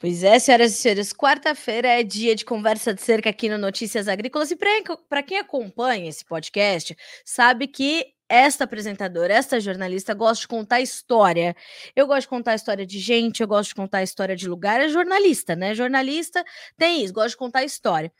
Pois é, senhoras e senhores, quarta-feira é dia de conversa de cerca aqui no Notícias Agrícolas. E para quem acompanha esse podcast, sabe que esta apresentadora, esta jornalista gosta de contar história. Eu gosto de contar história de gente, eu gosto de contar história de lugar. É jornalista, né? Jornalista tem isso, gosta de contar história.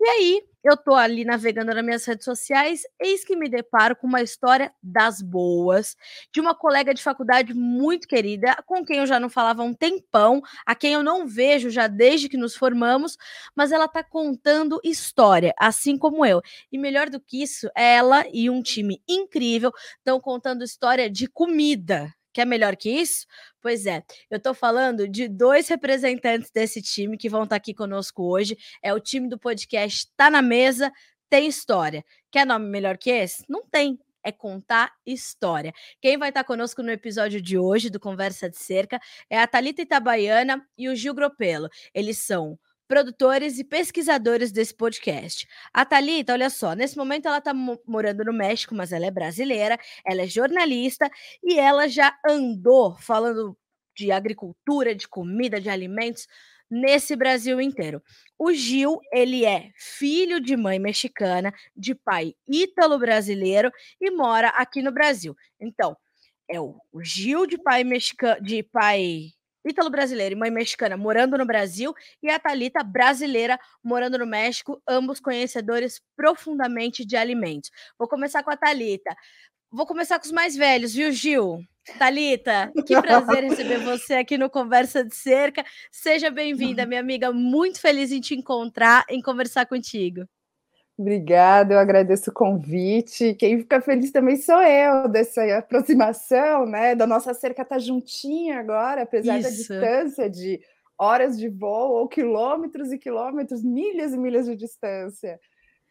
E aí, eu tô ali navegando nas minhas redes sociais, eis que me deparo com uma história das boas, de uma colega de faculdade muito querida, com quem eu já não falava há um tempão, a quem eu não vejo já desde que nos formamos, mas ela tá contando história, assim como eu. E melhor do que isso, ela e um time incrível estão contando história de comida. Quer melhor que isso? Pois é, eu estou falando de dois representantes desse time que vão estar tá aqui conosco hoje. É o time do podcast Tá na Mesa, tem história. Quer nome melhor que esse? Não tem. É contar história. Quem vai estar tá conosco no episódio de hoje do Conversa de Cerca é a Thalita Itabaiana e o Gil Gropelo. Eles são produtores e pesquisadores desse podcast. A Thalita, olha só, nesse momento ela está morando no México, mas ela é brasileira, ela é jornalista e ela já andou falando de agricultura, de comida, de alimentos nesse Brasil inteiro. O Gil, ele é filho de mãe mexicana, de pai ítalo-brasileiro e mora aqui no Brasil. Então, é o Gil de pai mexicano, de pai Ítalo brasileiro e mãe mexicana morando no Brasil e a Talita brasileira morando no México, ambos conhecedores profundamente de alimentos. Vou começar com a Talita. Vou começar com os mais velhos, viu, Gil? Talita, que prazer receber você aqui no Conversa de Cerca. Seja bem-vinda, minha amiga. Muito feliz em te encontrar, em conversar contigo. Obrigada, eu agradeço o convite. Quem fica feliz também sou eu dessa aproximação, né? Da nossa cerca estar tá juntinha agora, apesar Isso. da distância de horas de voo ou quilômetros e quilômetros, milhas e milhas de distância.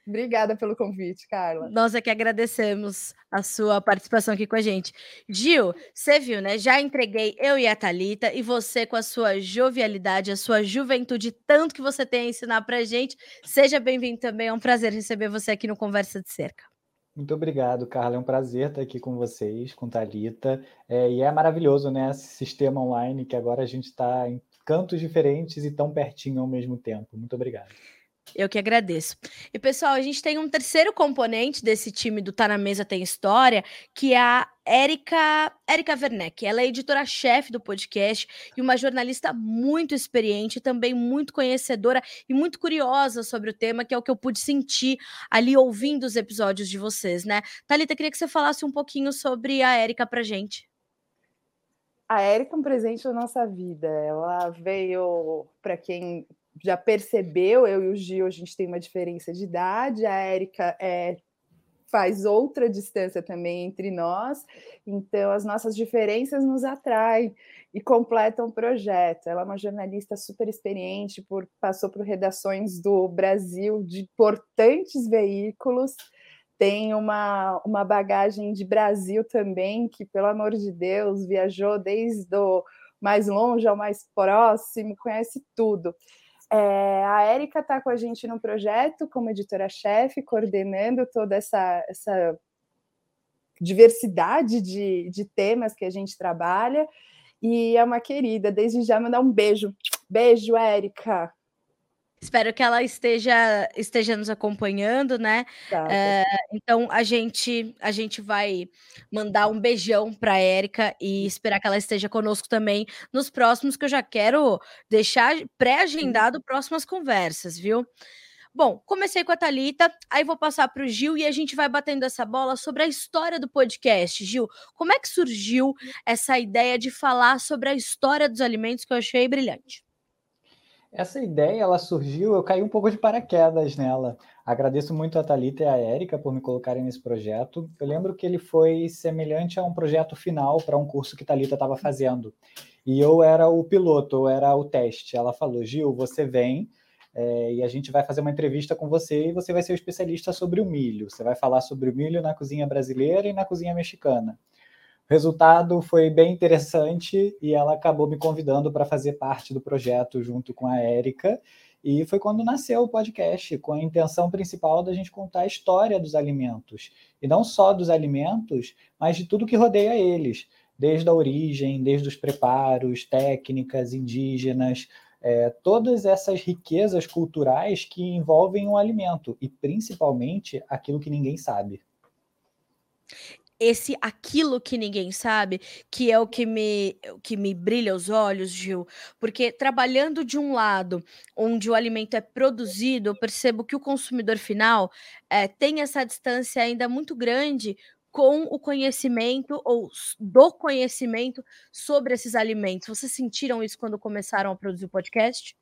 Obrigada pelo convite, Carla. Nós é que agradecemos a sua participação aqui com a gente. Gil, você viu, né? Já entreguei eu e a Thalita, e você com a sua jovialidade, a sua juventude, tanto que você tem a ensinar pra gente. Seja bem-vindo também, é um prazer receber você aqui no Conversa de Cerca. Muito obrigado, Carla. É um prazer estar aqui com vocês, com Thalita. É, e é maravilhoso, né? Esse sistema online que agora a gente está em cantos diferentes e tão pertinho ao mesmo tempo. Muito obrigado. Eu que agradeço. E, pessoal, a gente tem um terceiro componente desse time do Tá na Mesa Tem História, que é a Érica, Érica Werneck. Ela é editora-chefe do podcast e uma jornalista muito experiente, também muito conhecedora e muito curiosa sobre o tema, que é o que eu pude sentir ali ouvindo os episódios de vocês, né? Thalita, queria que você falasse um pouquinho sobre a Érica pra gente. A Érica é um presente na nossa vida. Ela veio, para quem já percebeu, eu e o Gil, a gente tem uma diferença de idade, a Érica é, faz outra distância também entre nós, então as nossas diferenças nos atraem e completam o projeto. Ela é uma jornalista super experiente, por, passou por redações do Brasil de importantes veículos, tem uma, uma bagagem de Brasil também, que, pelo amor de Deus, viajou desde o mais longe ao mais próximo, conhece tudo. É, a Érica está com a gente no projeto como editora-chefe, coordenando toda essa, essa diversidade de, de temas que a gente trabalha. E é uma querida, desde já mandar um beijo. Beijo, Érica. Espero que ela esteja, esteja nos acompanhando, né? Tá, é, então a gente a gente vai mandar um beijão para a Érica e esperar que ela esteja conosco também nos próximos, que eu já quero deixar pré-agendado próximas conversas, viu? Bom, comecei com a Talita, aí vou passar para o Gil e a gente vai batendo essa bola sobre a história do podcast. Gil, como é que surgiu essa ideia de falar sobre a história dos alimentos que eu achei brilhante? Essa ideia, ela surgiu, eu caí um pouco de paraquedas nela. Agradeço muito a Thalita e a Érica por me colocarem nesse projeto. Eu lembro que ele foi semelhante a um projeto final para um curso que a Thalita estava fazendo. E eu era o piloto, eu era o teste. Ela falou, Gil, você vem é, e a gente vai fazer uma entrevista com você e você vai ser o especialista sobre o milho. Você vai falar sobre o milho na cozinha brasileira e na cozinha mexicana. O resultado foi bem interessante e ela acabou me convidando para fazer parte do projeto junto com a Érica. E foi quando nasceu o podcast, com a intenção principal da gente contar a história dos alimentos. E não só dos alimentos, mas de tudo que rodeia eles, desde a origem, desde os preparos, técnicas indígenas, é, todas essas riquezas culturais que envolvem o alimento e principalmente aquilo que ninguém sabe esse aquilo que ninguém sabe, que é o que me que me brilha os olhos, Gil, porque trabalhando de um lado onde o alimento é produzido, eu percebo que o consumidor final é, tem essa distância ainda muito grande com o conhecimento ou do conhecimento sobre esses alimentos. Vocês sentiram isso quando começaram a produzir o podcast?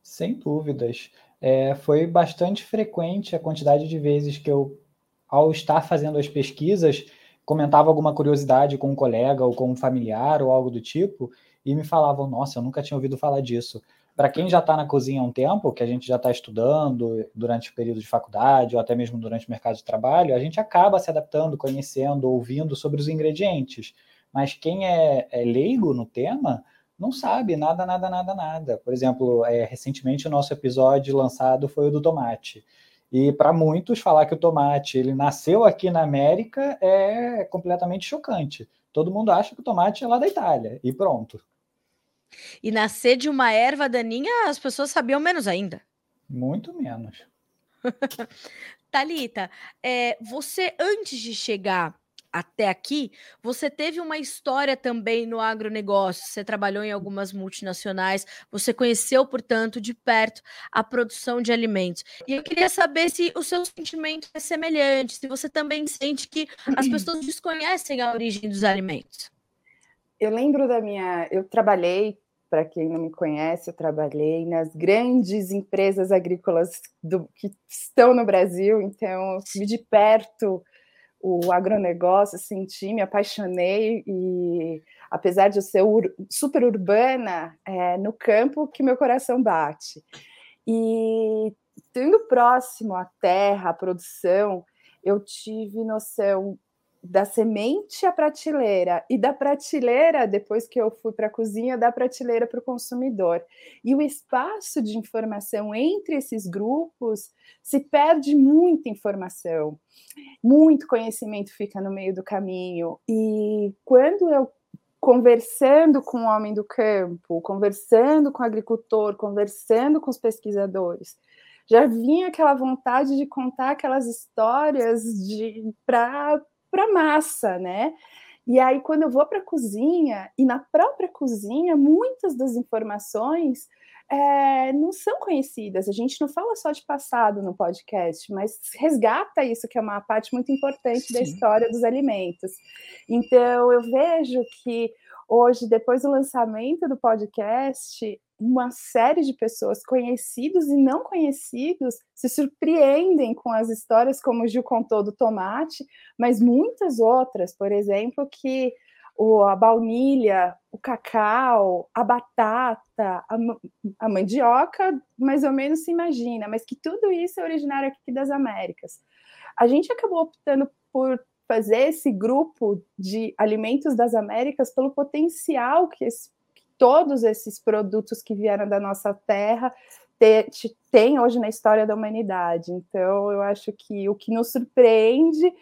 Sem dúvidas. É, foi bastante frequente a quantidade de vezes que eu ao estar fazendo as pesquisas, comentava alguma curiosidade com um colega ou com um familiar ou algo do tipo, e me falavam: Nossa, eu nunca tinha ouvido falar disso. Para quem já está na cozinha há um tempo, que a gente já está estudando durante o período de faculdade ou até mesmo durante o mercado de trabalho, a gente acaba se adaptando, conhecendo, ouvindo sobre os ingredientes. Mas quem é, é leigo no tema não sabe nada, nada, nada, nada. Por exemplo, é, recentemente o nosso episódio lançado foi o do tomate. E para muitos, falar que o tomate ele nasceu aqui na América é completamente chocante. Todo mundo acha que o tomate é lá da Itália e pronto. E nascer de uma erva daninha, as pessoas sabiam menos ainda. Muito menos. Talita, é, você antes de chegar até aqui, você teve uma história também no agronegócio, você trabalhou em algumas multinacionais, você conheceu, portanto, de perto a produção de alimentos. E eu queria saber se o seu sentimento é semelhante, se você também sente que as pessoas desconhecem a origem dos alimentos. Eu lembro da minha. Eu trabalhei, para quem não me conhece, eu trabalhei nas grandes empresas agrícolas do, que estão no Brasil, então, vi de perto o agronegócio, senti, me apaixonei e apesar de eu ser ur, super urbana, é no campo que meu coração bate. E tendo próximo à terra, à produção, eu tive noção da semente à prateleira e da prateleira, depois que eu fui para a cozinha, da prateleira para o consumidor. E o espaço de informação entre esses grupos se perde muita informação, muito conhecimento fica no meio do caminho. E quando eu conversando com o homem do campo, conversando com o agricultor, conversando com os pesquisadores, já vinha aquela vontade de contar aquelas histórias para para massa, né? E aí, quando eu vou para a cozinha, e na própria cozinha, muitas das informações é, não são conhecidas. A gente não fala só de passado no podcast, mas resgata isso, que é uma parte muito importante Sim. da história dos alimentos. Então, eu vejo que hoje, depois do lançamento do podcast, uma série de pessoas, conhecidos e não conhecidos, se surpreendem com as histórias como o Gil contou do tomate, mas muitas outras, por exemplo, que o, a baunilha, o cacau, a batata, a, a mandioca, mais ou menos se imagina, mas que tudo isso é originário aqui das Américas. A gente acabou optando por fazer esse grupo de alimentos das Américas pelo potencial que esse todos esses produtos que vieram da nossa terra tem hoje na história da humanidade. Então, eu acho que o que nos surpreende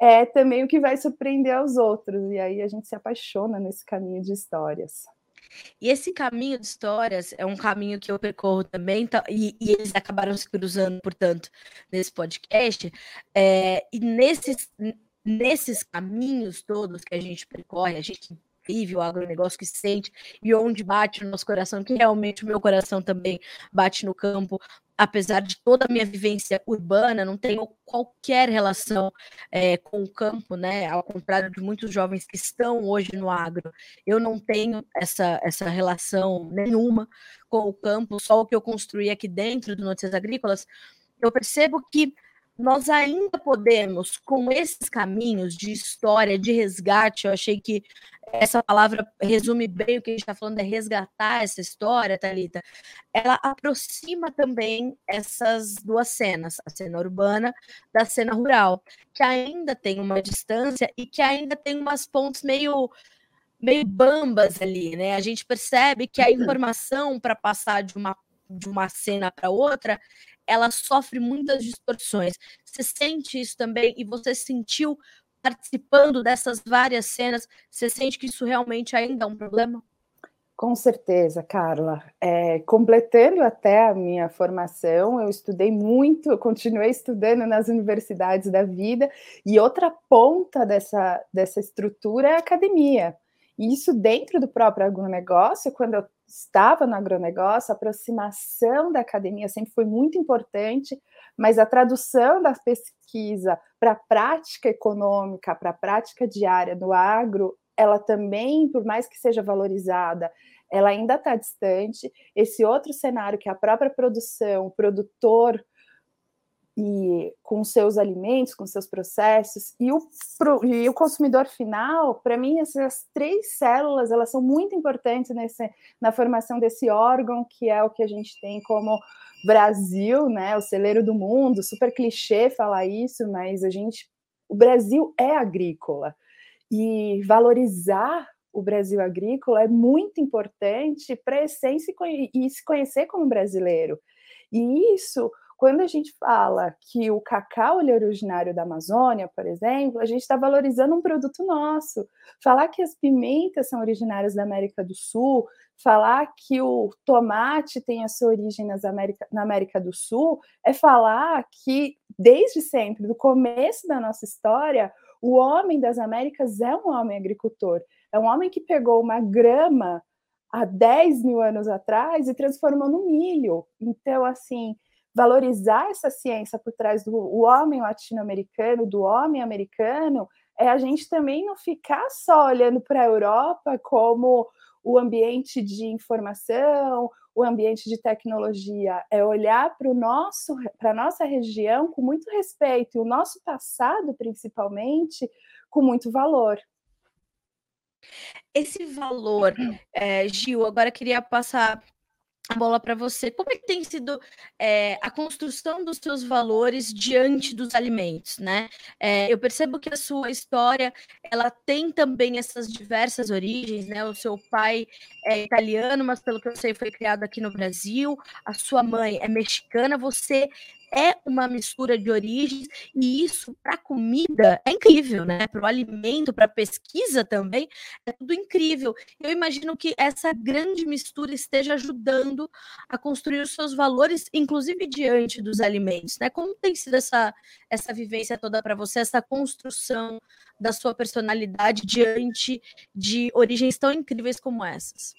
é também o que vai surpreender aos outros. E aí a gente se apaixona nesse caminho de histórias. E esse caminho de histórias é um caminho que eu percorro também, tá, e, e, eles acabaram se cruzando, portanto, nesse podcast. É, e nesses, nesses caminhos todos que a gente percorre, a gente vive, o agronegócio que sente e onde bate o nosso coração, que realmente o meu coração também bate no campo. Apesar de toda a minha vivência urbana, não tenho qualquer relação é, com o campo, né? Ao contrário de muitos jovens que estão hoje no agro, eu não tenho essa, essa relação nenhuma com o campo, só o que eu construí aqui dentro do Notícias Agrícolas. Eu percebo que nós ainda podemos, com esses caminhos de história, de resgate, eu achei que essa palavra resume bem o que a gente está falando, é resgatar essa história, Thalita, ela aproxima também essas duas cenas, a cena urbana da cena rural, que ainda tem uma distância e que ainda tem umas pontes meio meio bambas ali, né? A gente percebe que a informação para passar de uma de uma cena para outra, ela sofre muitas distorções. Você sente isso também e você sentiu participando dessas várias cenas, você sente que isso realmente ainda é um problema? Com certeza, Carla. É, completando até a minha formação, eu estudei muito, continuei estudando nas universidades da vida, e outra ponta dessa, dessa estrutura é a academia. E isso dentro do próprio agronegócio, quando eu estava no agronegócio, a aproximação da academia sempre foi muito importante, mas a tradução da pesquisa para a prática econômica, para a prática diária no agro, ela também, por mais que seja valorizada, ela ainda está distante. Esse outro cenário, que a própria produção, o produtor e com seus alimentos, com seus processos, e o, e o consumidor final, para mim, essas três células elas são muito importantes nesse, na formação desse órgão, que é o que a gente tem como Brasil, né, o celeiro do mundo, super clichê falar isso, mas a gente, o Brasil é agrícola, e valorizar o Brasil agrícola é muito importante para a essência e se conhecer como brasileiro. E isso, quando a gente fala que o cacau é originário da Amazônia, por exemplo, a gente está valorizando um produto nosso. Falar que as pimentas são originárias da América do Sul, falar que o tomate tem a sua origem nas América, na América do Sul, é falar que, desde sempre, do começo da nossa história, o homem das Américas é um homem agricultor. É um homem que pegou uma grama há 10 mil anos atrás e transformou no milho. Então, assim, valorizar essa ciência por trás do homem latino-americano, do homem americano, é a gente também não ficar só olhando para a Europa como o ambiente de informação, o ambiente de tecnologia, é olhar para o nosso, para a nossa região com muito respeito, e o nosso passado, principalmente, com muito valor. Esse valor, é, Gil, agora queria passar a bola para você. Como é que tem sido é, a construção dos seus valores diante dos alimentos, né? É, eu percebo que a sua história ela tem também essas diversas origens, né? O seu pai é italiano, mas pelo que eu sei foi criado aqui no Brasil. A sua mãe é mexicana. Você é uma mistura de origens e isso para comida é incrível, né? Para o alimento, para pesquisa também é tudo incrível. Eu imagino que essa grande mistura esteja ajudando a construir os seus valores, inclusive diante dos alimentos, né? Como tem sido essa essa vivência toda para você, essa construção da sua personalidade diante de origens tão incríveis como essas?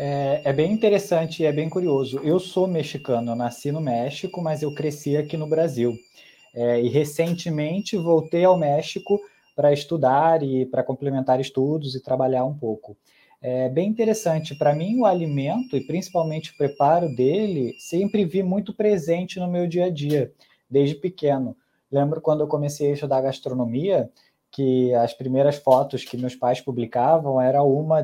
É, é, bem interessante e é bem curioso. Eu sou mexicano, eu nasci no México, mas eu cresci aqui no Brasil. É, e recentemente voltei ao México para estudar e para complementar estudos e trabalhar um pouco. É bem interessante. Para mim, o alimento e principalmente o preparo dele sempre vi muito presente no meu dia a dia, desde pequeno. Lembro quando eu comecei a estudar gastronomia, que as primeiras fotos que meus pais publicavam era uma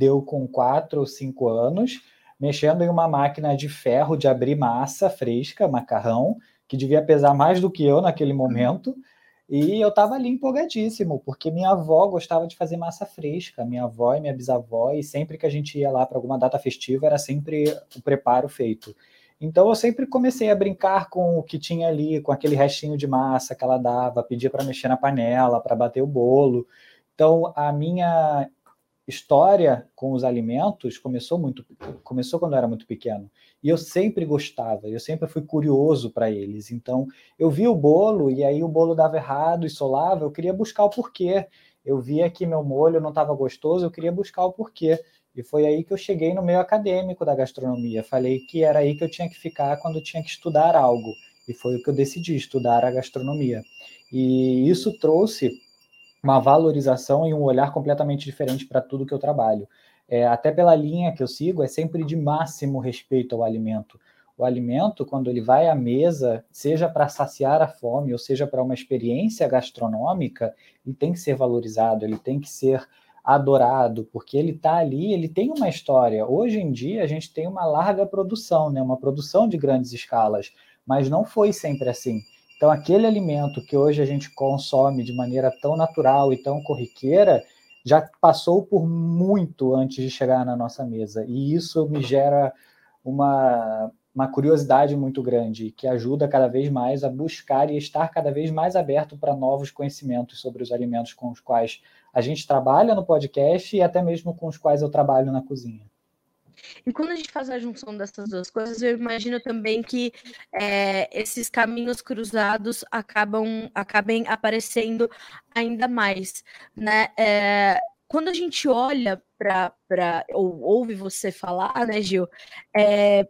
deu com quatro ou cinco anos, mexendo em uma máquina de ferro de abrir massa fresca, macarrão, que devia pesar mais do que eu naquele momento. E eu estava ali empolgadíssimo, porque minha avó gostava de fazer massa fresca, minha avó e minha bisavó, e sempre que a gente ia lá para alguma data festiva, era sempre o preparo feito. Então eu sempre comecei a brincar com o que tinha ali, com aquele restinho de massa que ela dava, pedia para mexer na panela, para bater o bolo. Então a minha história com os alimentos começou muito começou quando eu era muito pequeno. E eu sempre gostava eu sempre fui curioso para eles. Então eu vi o bolo e aí o bolo dava errado e solava eu queria buscar o porquê. Eu via que meu molho não estava gostoso eu queria buscar o porquê. E foi aí que eu cheguei no meio acadêmico da gastronomia. Falei que era aí que eu tinha que ficar quando tinha que estudar algo. E foi o que eu decidi estudar a gastronomia. E isso trouxe uma valorização e um olhar completamente diferente para tudo que eu trabalho. É, até pela linha que eu sigo, é sempre de máximo respeito ao alimento. O alimento, quando ele vai à mesa, seja para saciar a fome ou seja para uma experiência gastronômica, ele tem que ser valorizado, ele tem que ser adorado, porque ele está ali, ele tem uma história. Hoje em dia, a gente tem uma larga produção, né? uma produção de grandes escalas, mas não foi sempre assim. Então, aquele alimento que hoje a gente consome de maneira tão natural e tão corriqueira, já passou por muito antes de chegar na nossa mesa. E isso me gera uma, uma curiosidade muito grande que ajuda cada vez mais a buscar e estar cada vez mais aberto para novos conhecimentos sobre os alimentos com os quais a gente trabalha no podcast e até mesmo com os quais eu trabalho na cozinha. E quando a gente faz a junção dessas duas coisas, eu imagino também que é, esses caminhos cruzados acabam acabem aparecendo ainda mais, né? É, quando a gente olha para ou ouve você falar, né, Gil, é,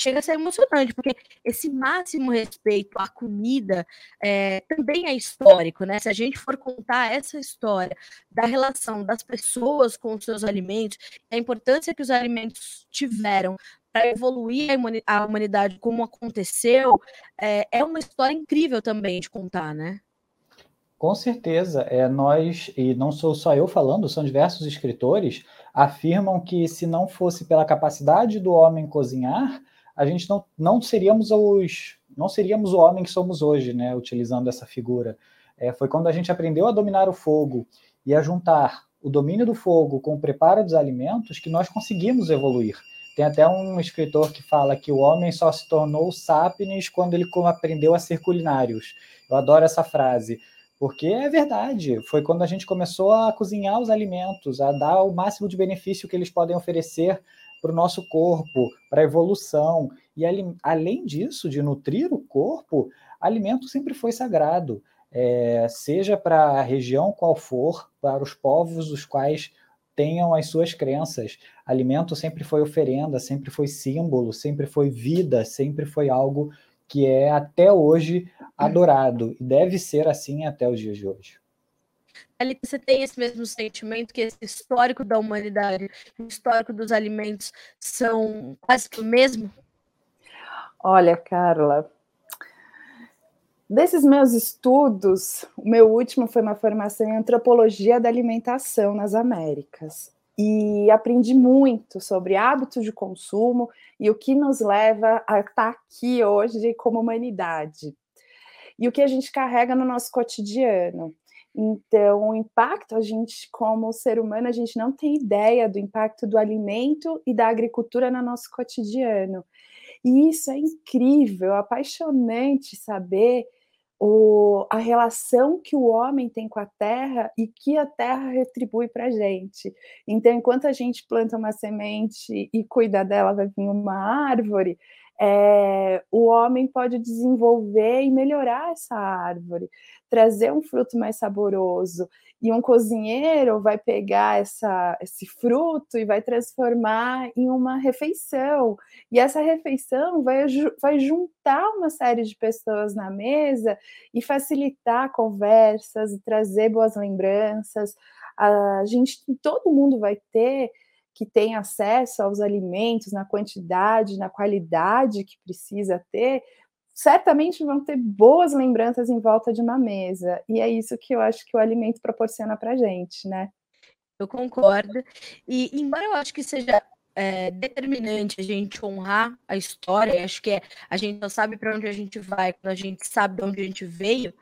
chega a ser emocionante, porque esse máximo respeito à comida é, também é histórico, né? Se a gente for contar essa história da relação das pessoas com os seus alimentos, a importância que os alimentos tiveram para evoluir a humanidade como aconteceu, é, é uma história incrível também de contar, né? Com certeza, é, nós, e não sou só eu falando, são diversos escritores, afirmam que se não fosse pela capacidade do homem cozinhar, a gente não, não seríamos os não seríamos o homem que somos hoje, né? Utilizando essa figura. É, foi quando a gente aprendeu a dominar o fogo e a juntar o domínio do fogo com o preparo dos alimentos que nós conseguimos evoluir. Tem até um escritor que fala que o homem só se tornou sapiens quando ele aprendeu a ser culinários. Eu adoro essa frase, porque é verdade. Foi quando a gente começou a cozinhar os alimentos, a dar o máximo de benefício que eles podem oferecer para o nosso corpo, para a evolução. E além disso, de nutrir o corpo, alimento sempre foi sagrado, é, seja para a região qual for, para os povos os quais tenham as suas crenças. Alimento sempre foi oferenda, sempre foi símbolo, sempre foi vida, sempre foi algo que é até hoje adorado e deve ser assim até os dias de hoje ali você tem esse mesmo sentimento que esse histórico da humanidade, o histórico dos alimentos são quase que o mesmo? Olha, Carla, desses meus estudos, o meu último foi uma formação em antropologia da alimentação nas Américas. E aprendi muito sobre hábitos de consumo e o que nos leva a estar aqui hoje como humanidade. E o que a gente carrega no nosso cotidiano. Então, o impacto, a gente, como ser humano, a gente não tem ideia do impacto do alimento e da agricultura no nosso cotidiano. E isso é incrível, apaixonante saber o, a relação que o homem tem com a terra e que a terra retribui para a gente. Então, enquanto a gente planta uma semente e cuida dela, vai vir uma árvore, é, o homem pode desenvolver e melhorar essa árvore, trazer um fruto mais saboroso. E um cozinheiro vai pegar essa, esse fruto e vai transformar em uma refeição. E essa refeição vai, vai juntar uma série de pessoas na mesa e facilitar conversas trazer boas lembranças. A gente, todo mundo vai ter que tem acesso aos alimentos na quantidade, na qualidade que precisa ter, certamente vão ter boas lembranças em volta de uma mesa. E é isso que eu acho que o alimento proporciona para gente, né? Eu concordo. E embora eu acho que seja é, determinante a gente honrar a história, acho que é, a gente só sabe para onde a gente vai quando a gente sabe de onde a gente veio.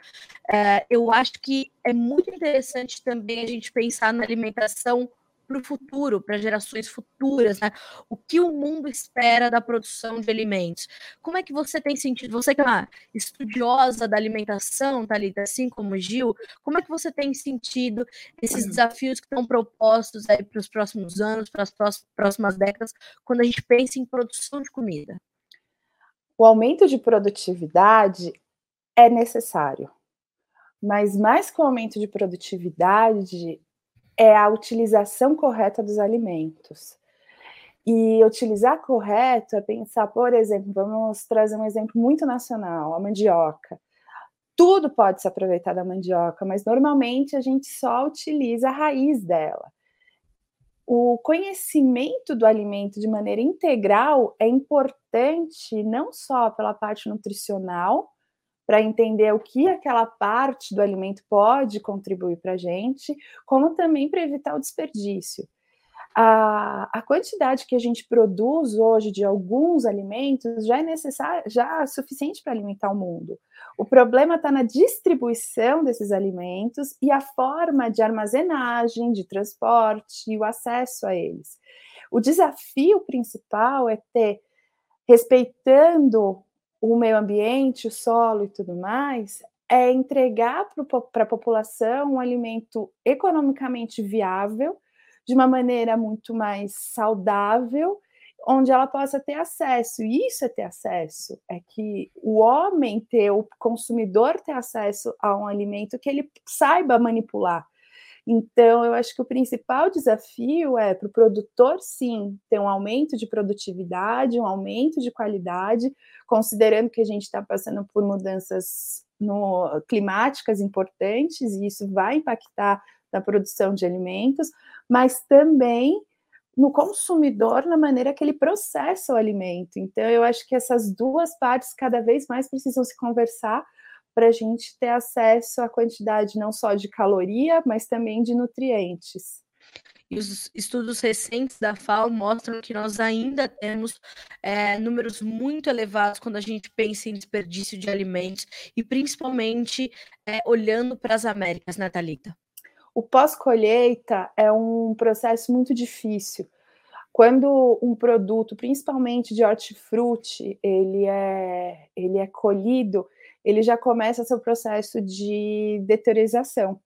É, eu acho que é muito interessante também a gente pensar na alimentação para o futuro, para gerações futuras, né? O que o mundo espera da produção de alimentos? Como é que você tem sentido? Você que é uma estudiosa da alimentação, Thalita, assim como o Gil, como é que você tem sentido esses desafios que estão propostos aí para os próximos anos, para as próximas décadas, quando a gente pensa em produção de comida? O aumento de produtividade é necessário, mas mais que o aumento de produtividade, é a utilização correta dos alimentos. E utilizar correto é pensar, por exemplo, vamos trazer um exemplo muito nacional, a mandioca. Tudo pode se aproveitar da mandioca, mas normalmente a gente só utiliza a raiz dela. O conhecimento do alimento de maneira integral é importante não só pela parte nutricional, para entender o que aquela parte do alimento pode contribuir para a gente, como também para evitar o desperdício. A, a, quantidade que a gente produz hoje de alguns alimentos já é necessária, já é suficiente para alimentar o mundo. O problema está na distribuição desses alimentos e a forma de armazenagem, de transporte e o acesso a eles. O desafio principal é ter respeitando o meio ambiente, o solo e tudo mais, é entregar para a população um alimento economicamente viável, de uma maneira muito mais saudável, onde ela possa ter acesso. E isso é ter acesso, é que o homem ter, o consumidor ter acesso a um alimento que ele saiba manipular. Então, eu acho que o principal desafio é para o produtor, sim, ter um aumento de produtividade, um aumento de qualidade, considerando que a gente está passando por mudanças no, climáticas importantes, e isso vai impactar na produção de alimentos, mas também no consumidor, na maneira que ele processa o alimento. Então, eu acho que essas duas partes cada vez mais precisam se conversar para a gente ter acesso à quantidade não só de caloria, mas também de nutrientes. E os estudos recentes da FAO mostram que nós ainda temos é, números muito elevados quando a gente pensa em desperdício de alimentos, e principalmente é, olhando para as Américas, né, Thalita? O pós-colheita é um processo muito difícil. Quando um produto, principalmente de hortifruti, ele é, ele é colhido, ele já começa seu processo de deteriorização.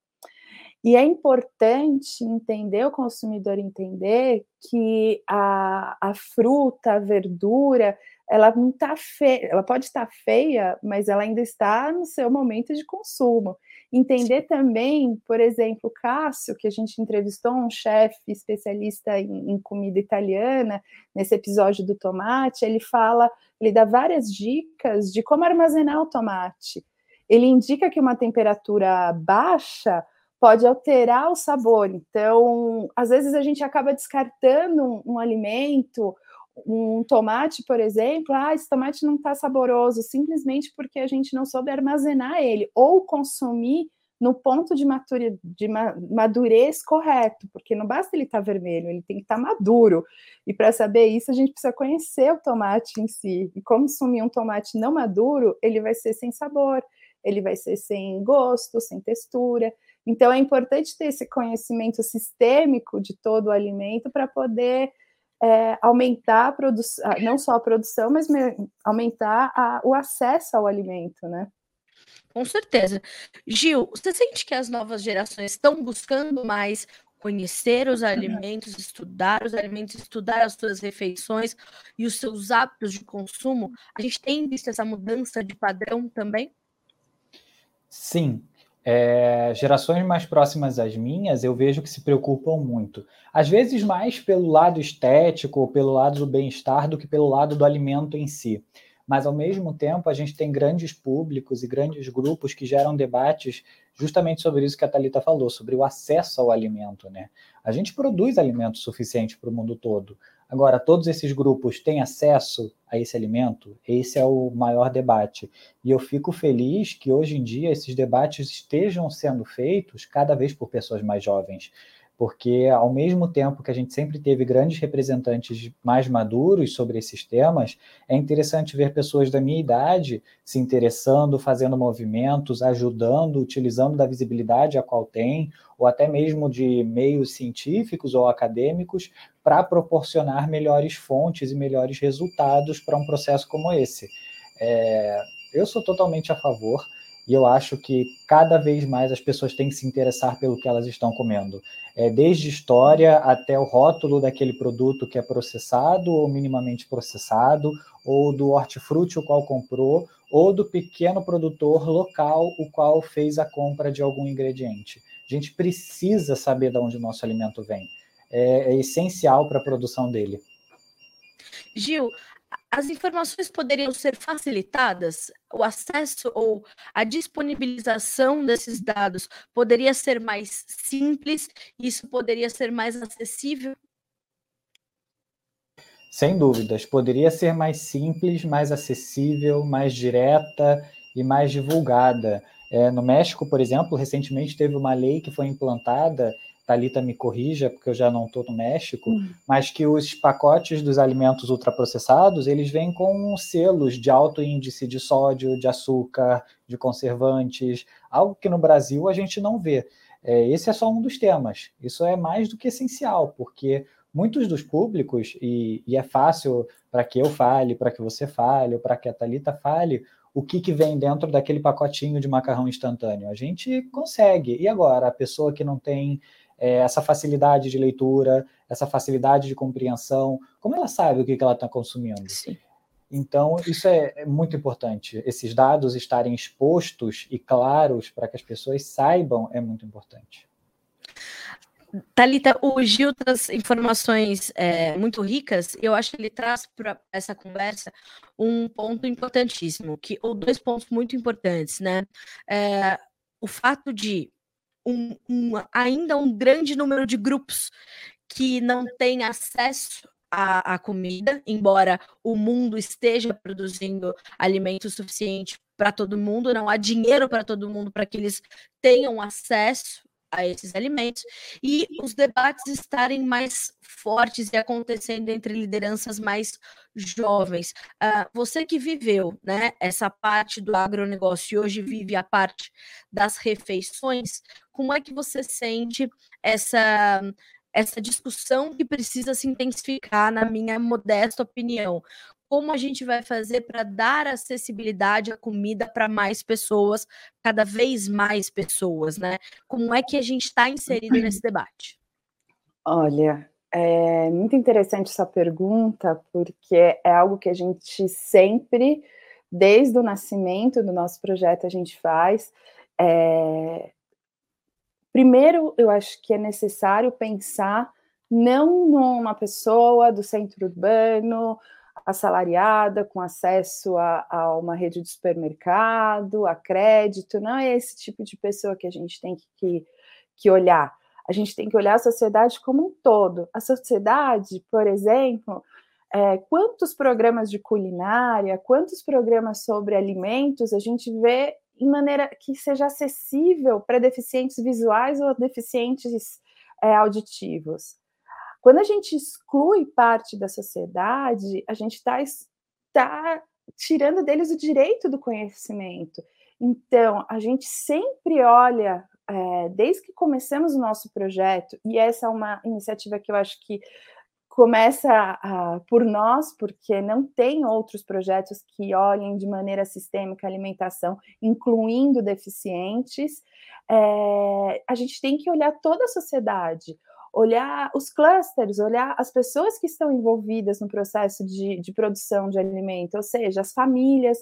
E é importante entender, o consumidor entender, que a, a fruta, a verdura, ela não está feia, ela pode estar feia, mas ela ainda está no seu momento de consumo. Entender também, por exemplo, o Cássio, que a gente entrevistou, um chefe especialista em, em, comida italiana, nesse episódio do tomate, ele fala, ele dá várias dicas de como armazenar o tomate. Ele indica que uma temperatura baixa pode alterar o sabor. Então, às vezes a gente acaba descartando um, um alimento um tomate, por exemplo, ah, esse tomate não está saboroso, simplesmente porque a gente não soube armazenar ele, ou consumir no ponto de, matura, de madurez correto, porque não basta ele estar tá vermelho, ele tem que estar tá maduro. E para saber isso, a gente precisa conhecer o tomate em si. E consumir um tomate não maduro, ele vai ser sem sabor, ele vai ser sem gosto, sem textura. Então é importante ter esse conhecimento sistêmico de todo o alimento para poder é, aumentar a produção, não só a produção, mas aumentar a, o acesso ao alimento, né? Com certeza. Gil, você sente que as novas gerações estão buscando mais conhecer os alimentos, estudar os alimentos, estudar as suas refeições e os seus hábitos de consumo? A gente tem visto essa mudança de padrão também? Sim, é, gerações mais próximas às minhas, eu vejo que se preocupam muito. Às vezes mais pelo lado estético ou pelo lado do bem-estar do que pelo lado do alimento em si. Mas, ao mesmo tempo, a gente tem grandes públicos e grandes grupos que geram debates justamente sobre isso que a Thalita falou, sobre o acesso ao alimento. Né? A gente produz alimento suficiente para o mundo todo. Agora, todos esses grupos têm acesso a esse alimento? Esse é o maior debate. E eu fico feliz que hoje em dia esses debates estejam sendo feitos cada vez por pessoas mais jovens porque ao mesmo tempo que a gente sempre teve grandes representantes mais maduros sobre esses temas, é interessante ver pessoas da minha idade se interessando, fazendo movimentos, ajudando, utilizando da visibilidade a qual tem, ou até mesmo de meios científicos ou acadêmicos, para proporcionar melhores fontes e melhores resultados para um processo como esse. É, eu sou totalmente a favor. E eu acho que cada vez mais as pessoas têm que se interessar pelo que elas estão comendo. É, desde história até o rótulo daquele produto que é processado ou minimamente processado, ou do hortifruti o qual comprou, ou do pequeno produtor local o qual fez a compra de algum ingrediente. A gente precisa saber de onde o nosso alimento vem. É, é essencial para a produção dele. Gil, as informações poderiam ser facilitadas? O acesso ou a disponibilização desses dados poderia ser mais simples? Isso poderia ser mais acessível? Sem dúvidas, poderia ser mais simples, mais acessível, mais direta e mais divulgada. É, no México, por exemplo, recentemente teve uma lei que foi implantada Talita me corrija, porque eu já não estou no México, uhum. mas que os pacotes dos alimentos ultraprocessados, eles vêm com selos de alto índice de sódio, de açúcar, de conservantes, algo que no Brasil a gente não vê. É, esse é só um dos temas. Isso é mais do que essencial, porque muitos dos públicos, e, e é fácil para que eu fale, para que você fale, para que a Thalita fale, o que, que vem dentro daquele pacotinho de macarrão instantâneo. A gente consegue. E agora, a pessoa que não tem é, essa facilidade de leitura, essa facilidade de compreensão, como ela sabe o que, que ela está consumindo? Sim. Então, isso é, é, muito importante. Esses dados estarem expostos e claros para que as pessoas saibam é muito importante. Talita, o Gil traz informações é, muito ricas. Eu acho que ele traz para essa conversa um ponto importantíssimo, que ou dois pontos muito importantes, né? É, o fato de um, um, ainda um grande número de grupos que não têm acesso à, à comida, embora o mundo esteja produzindo alimento suficiente para todo mundo, não há dinheiro para todo mundo para que eles tenham acesso a esses alimentos e os debates estarem mais fortes e acontecendo entre lideranças mais jovens. Uh, você que viveu né, essa parte do agronegócio e hoje vive a parte das refeições, como é que você sente essa essa discussão que precisa se intensificar, na minha modesta opinião? Como a gente vai fazer para dar acessibilidade à comida para mais pessoas, cada vez mais pessoas, né? Como é que a gente está inserido nesse debate? Olha, é muito interessante essa pergunta, porque é algo que a gente sempre, desde o nascimento do nosso projeto, a gente faz. É... Primeiro, eu acho que é necessário pensar não numa pessoa do centro urbano, assalariada, com acesso a, a, uma rede de supermercado, a crédito, não é esse tipo de pessoa que a gente tem que, que, olhar. A gente tem que olhar a sociedade como um todo. A sociedade, por exemplo, é, quantos programas de culinária, quantos programas sobre alimentos a gente vê em maneira que seja acessível para deficientes visuais ou deficientes é, auditivos. Quando a gente exclui parte da sociedade, a gente está tá tirando deles o direito do conhecimento. Então, a gente sempre olha, é, desde que começamos o nosso projeto, e essa é uma iniciativa que eu acho que começa a, por nós, porque não tem outros projetos que olhem de maneira sistêmica a alimentação, incluindo deficientes. É, a gente tem que olhar toda a sociedade olhar os clusters, olhar as pessoas que estão envolvidas no processo de, de produção de alimento, ou seja, as famílias.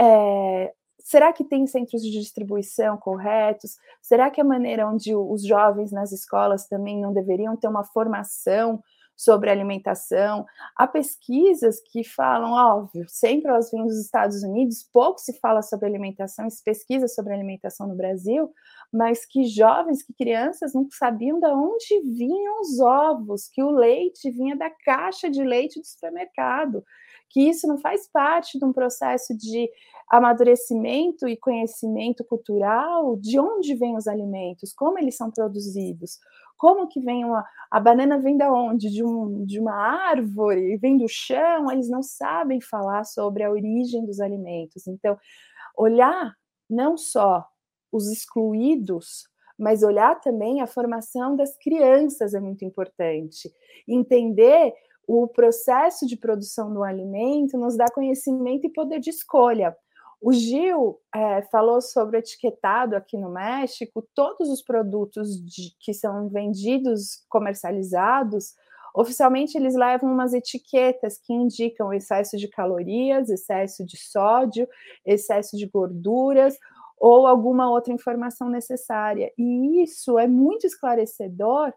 É, será que tem centros de distribuição corretos? Será que a maneira onde os jovens nas escolas também não deveriam ter uma formação sobre alimentação. Há pesquisas que falam, óbvio, sempre elas vêm dos Estados Unidos, pouco se fala sobre alimentação, se pesquisa sobre alimentação no Brasil, mas que jovens, que crianças não sabiam de onde vinham os ovos, que o leite vinha da caixa de leite do supermercado, que isso não faz parte de um processo de amadurecimento e conhecimento cultural de onde vêm os alimentos, como eles são produzidos, como que vem uma, a banana vem da onde? De, um, de uma árvore, vem do chão, eles não sabem falar sobre a origem dos alimentos. Então, olhar não só os excluídos, mas olhar também a formação das crianças é muito importante. Entender o processo de produção do alimento nos dá conhecimento e poder de escolha. O Gil é, falou sobre etiquetado aqui no México. Todos os produtos de, que são vendidos, comercializados, oficialmente eles levam umas etiquetas que indicam excesso de calorias, excesso de sódio, excesso de gorduras ou alguma outra informação necessária. E isso é muito esclarecedor,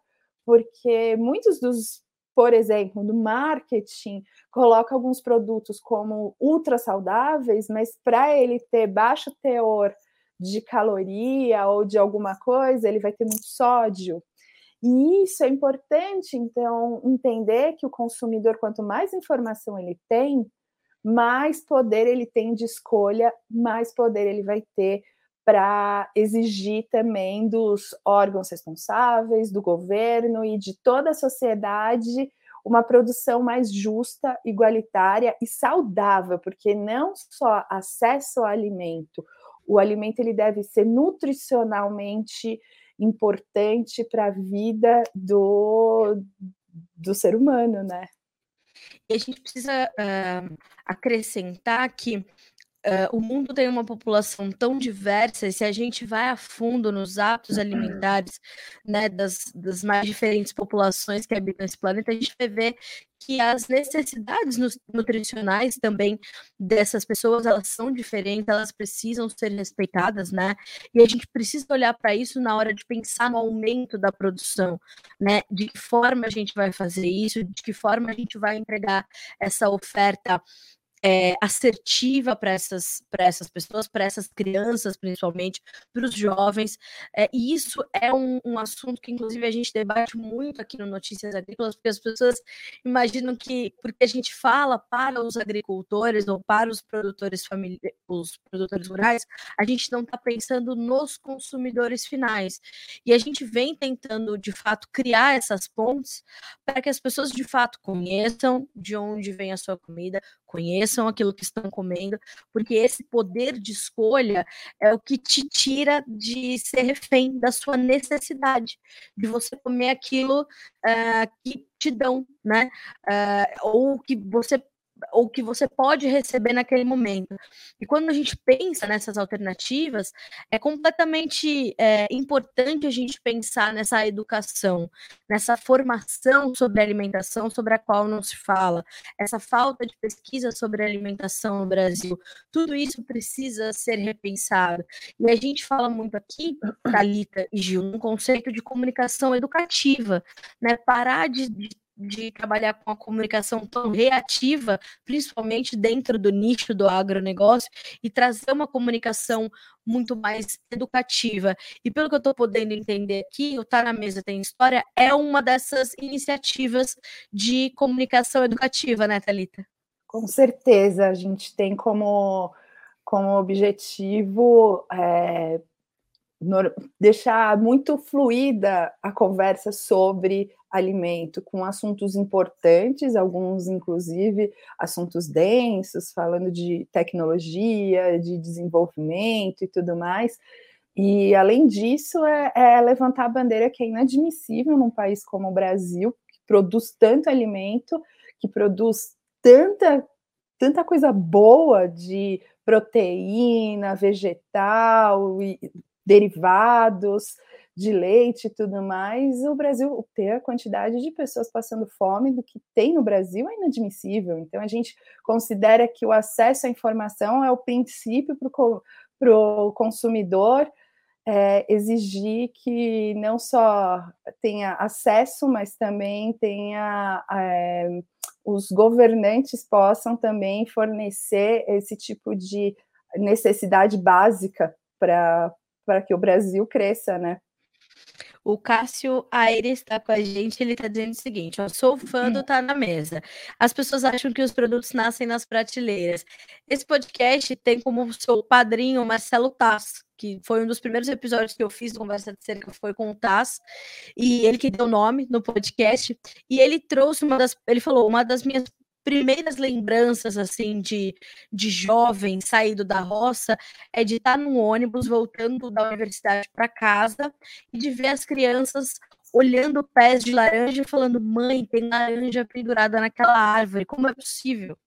porque muitos dos por exemplo, no marketing, coloca alguns produtos como ultra saudáveis, mas para ele ter baixo teor de caloria ou de alguma coisa, ele vai ter muito sódio. E isso é importante, então, entender que o consumidor, quanto mais informação ele tem, mais poder ele tem de escolha, mais poder ele vai ter para exigir também dos órgãos responsáveis, do governo e de toda a sociedade uma produção mais justa, igualitária e saudável, porque não só acesso ao alimento, o alimento ele deve ser nutricionalmente importante para a vida do, do ser humano, né? E a gente precisa uh, acrescentar que Uh, o mundo tem uma população tão diversa, e se a gente vai a fundo nos hábitos alimentares né, das, das mais diferentes populações que habitam esse planeta, a gente vai ver que as necessidades nutricionais também dessas pessoas elas são diferentes, elas precisam ser respeitadas, né? E a gente precisa olhar para isso na hora de pensar no aumento da produção, né? De que forma a gente vai fazer isso, de que forma a gente vai entregar essa oferta é, assertiva para essas, essas pessoas, para essas crianças, principalmente, para os jovens. É, e isso é um, um, assunto que, inclusive, a gente debate muito aqui no Notícias Agrícolas, porque as pessoas imaginam que, porque a gente fala para os agricultores ou para os produtores familiares, os produtores rurais, a gente não está pensando nos consumidores finais. E a gente vem tentando, de fato, criar essas pontes para que as pessoas, de fato, conheçam de onde vem a sua comida, conheçam aquilo que estão comendo, porque esse poder de escolha é o que te tira de ser refém da sua necessidade, de você comer aquilo uh, que te dão, né? Uh, ou que você ou que você pode receber naquele momento. E quando a gente pensa nessas alternativas, é completamente é, importante a gente pensar nessa educação, nessa formação sobre alimentação, sobre a qual não se fala, essa falta de pesquisa sobre alimentação no Brasil. Tudo isso precisa ser repensado. E a gente fala muito aqui, Thalita e Gil, um conceito de comunicação educativa, né? Parar de, de de trabalhar com a comunicação tão reativa, principalmente dentro do nicho do agronegócio, e trazer uma comunicação muito mais educativa. E pelo que eu estou podendo entender aqui, o Tá na Mesa Tem História é uma dessas iniciativas de comunicação educativa, né, Thalita? Com certeza, a gente tem como, como objetivo é, deixar muito fluida a conversa sobre alimento, com assuntos importantes, alguns inclusive assuntos densos, falando de tecnologia, de desenvolvimento e tudo mais. E além disso, é, é levantar a bandeira que é inadmissível num país como o Brasil, que produz tanto alimento, que produz tanta tanta coisa boa de proteína vegetal e derivados de leite e tudo mais, o Brasil ter a quantidade de pessoas passando fome do que tem no Brasil é inadmissível. Então a gente considera que o acesso à informação é o princípio para o consumidor é, exigir que não só tenha acesso, mas também tenha é, os governantes possam também fornecer esse tipo de necessidade básica para para que o Brasil cresça, né? O Cássio Aires está com a gente, ele está dizendo o seguinte: eu sou fã do Tá na Mesa. As pessoas acham que os produtos nascem nas prateleiras. Esse podcast tem como seu padrinho Marcelo Tass, que foi um dos primeiros episódios que eu fiz do Conversa de Cerca, foi com o Tass, e ele que deu nome no podcast, e ele trouxe uma das, ele falou, uma das minhas primeiras lembranças assim de, de jovem saído da roça é de estar no ônibus voltando da universidade para casa e de ver as crianças olhando pés de laranja e falando: "Mãe, tem laranja pendurada naquela árvore, como é possível?"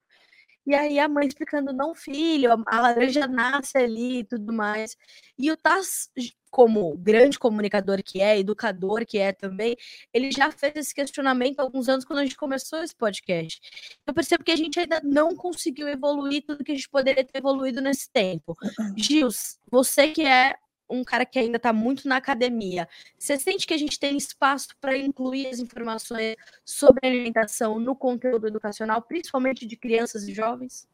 E aí a mãe explicando: "Não, filho, a, laranja nasce ali e tudo mais". E o Taz como grande comunicador que é, educador que é também, ele já fez esse questionamento há alguns anos quando a gente começou esse podcast. Eu percebo que a gente ainda não conseguiu evoluir tudo que a gente poderia ter evoluído nesse tempo. Gils, você que é um cara que ainda está muito na academia, você sente que a gente tem espaço para incluir as informações sobre alimentação no conteúdo educacional, principalmente de crianças e jovens?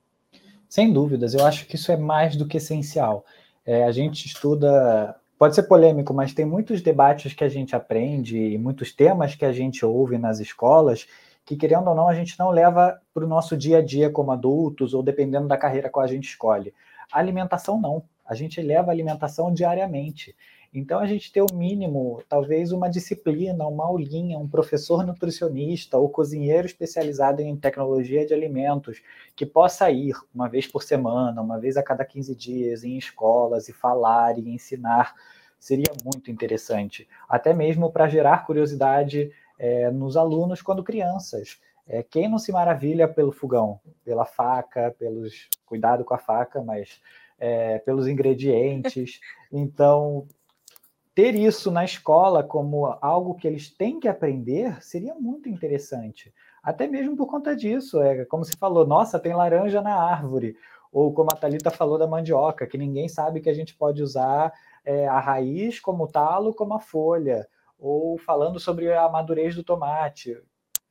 Sem dúvidas, eu acho que isso é mais do que essencial. É, a gente estuda pode ser polêmico, mas tem muitos debates que a gente aprende e muitos temas que a gente ouve nas escolas que, querendo ou não, a gente não leva para o nosso dia a dia como adultos ou dependendo da carreira que a gente escolhe. A alimentação não. A gente leva alimentação diariamente. Então, a gente ter o mínimo, talvez uma disciplina, uma aulinha, um professor nutricionista ou cozinheiro especializado em tecnologia de alimentos, que possa ir uma vez por semana, uma vez a cada 15 dias em escolas e falar e ensinar, seria muito interessante. Até mesmo para gerar curiosidade é, nos alunos quando crianças. É, quem não se maravilha pelo fogão, pela faca, pelos cuidado com a faca, mas é, pelos ingredientes. Então, ter isso na escola como algo que eles têm que aprender seria muito interessante. Até mesmo por conta disso, é como se falou, nossa, tem laranja na árvore, ou como a Thalita falou da mandioca, que ninguém sabe que a gente pode usar é, a raiz como talo, como a folha, ou falando sobre a madurez do tomate.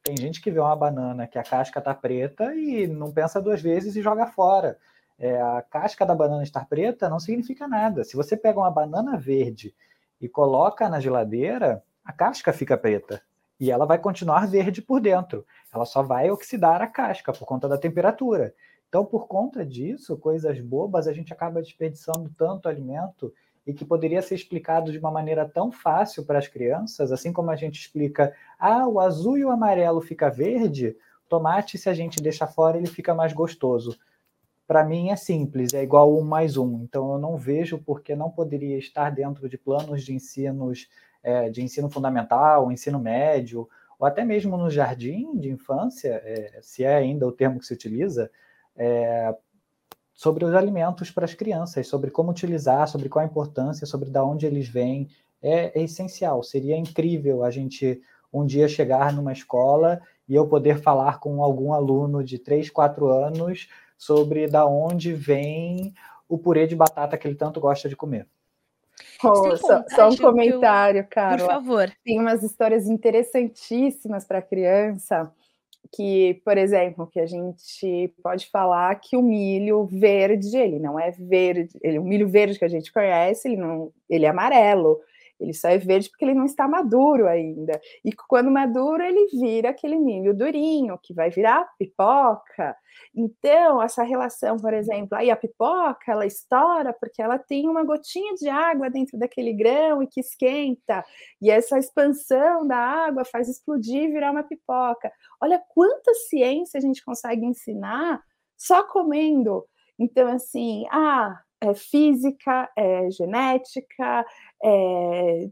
Tem gente que vê uma banana que a casca está preta e não pensa duas vezes e joga fora. É, a casca da banana estar preta não significa nada. Se você pega uma banana verde e coloca na geladeira, a casca fica preta e ela vai continuar verde por dentro. Ela só vai oxidar a casca por conta da temperatura. Então, por conta disso, coisas bobas, a gente acaba desperdiçando tanto alimento e que poderia ser explicado de uma maneira tão fácil para as crianças, assim como a gente explica, ah, o azul e o amarelo fica verde, tomate, se a gente deixar fora, ele fica mais gostoso. Para mim é simples, é igual um mais um. Então eu não vejo por que não poderia estar dentro de planos de ensinos é, de ensino fundamental, ensino médio, ou até mesmo no jardim de infância, é, se é ainda o termo que se utiliza, é, sobre os alimentos para as crianças, sobre como utilizar, sobre qual a importância, sobre de onde eles vêm, é, é, essencial. Seria incrível a gente um dia chegar numa escola e eu poder falar com algum aluno de 3, 4 anos sobre da onde vem o purê de batata que ele tanto gosta de comer. Oh, só, só, um comentário, eu... cara. Por favor. Tem umas histórias interessantíssimas para criança que, por exemplo, que a gente pode falar que o milho verde, ele não é verde, ele, o milho verde que a gente conhece, ele não, ele é amarelo. Ele só é verde porque ele não está maduro ainda. E quando maduro, ele vira aquele milho durinho, que vai virar pipoca. Então, essa relação, por exemplo, aí a pipoca, ela estoura porque ela tem uma gotinha de água dentro daquele grão e que esquenta. E essa expansão da água faz explodir e virar uma pipoca. Olha quanta ciência a gente consegue ensinar só comendo. Então, assim, ah, é física, é genética, é,